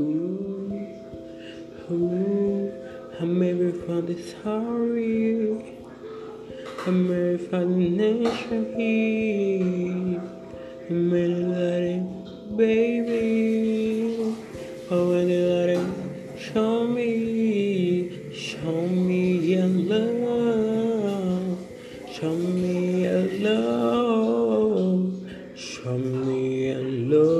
Ooh, ooh, I maybe found the sorry. I may find the nation here. I may let it, baby. Oh, it show me, show me your love, show me your love, show me your love,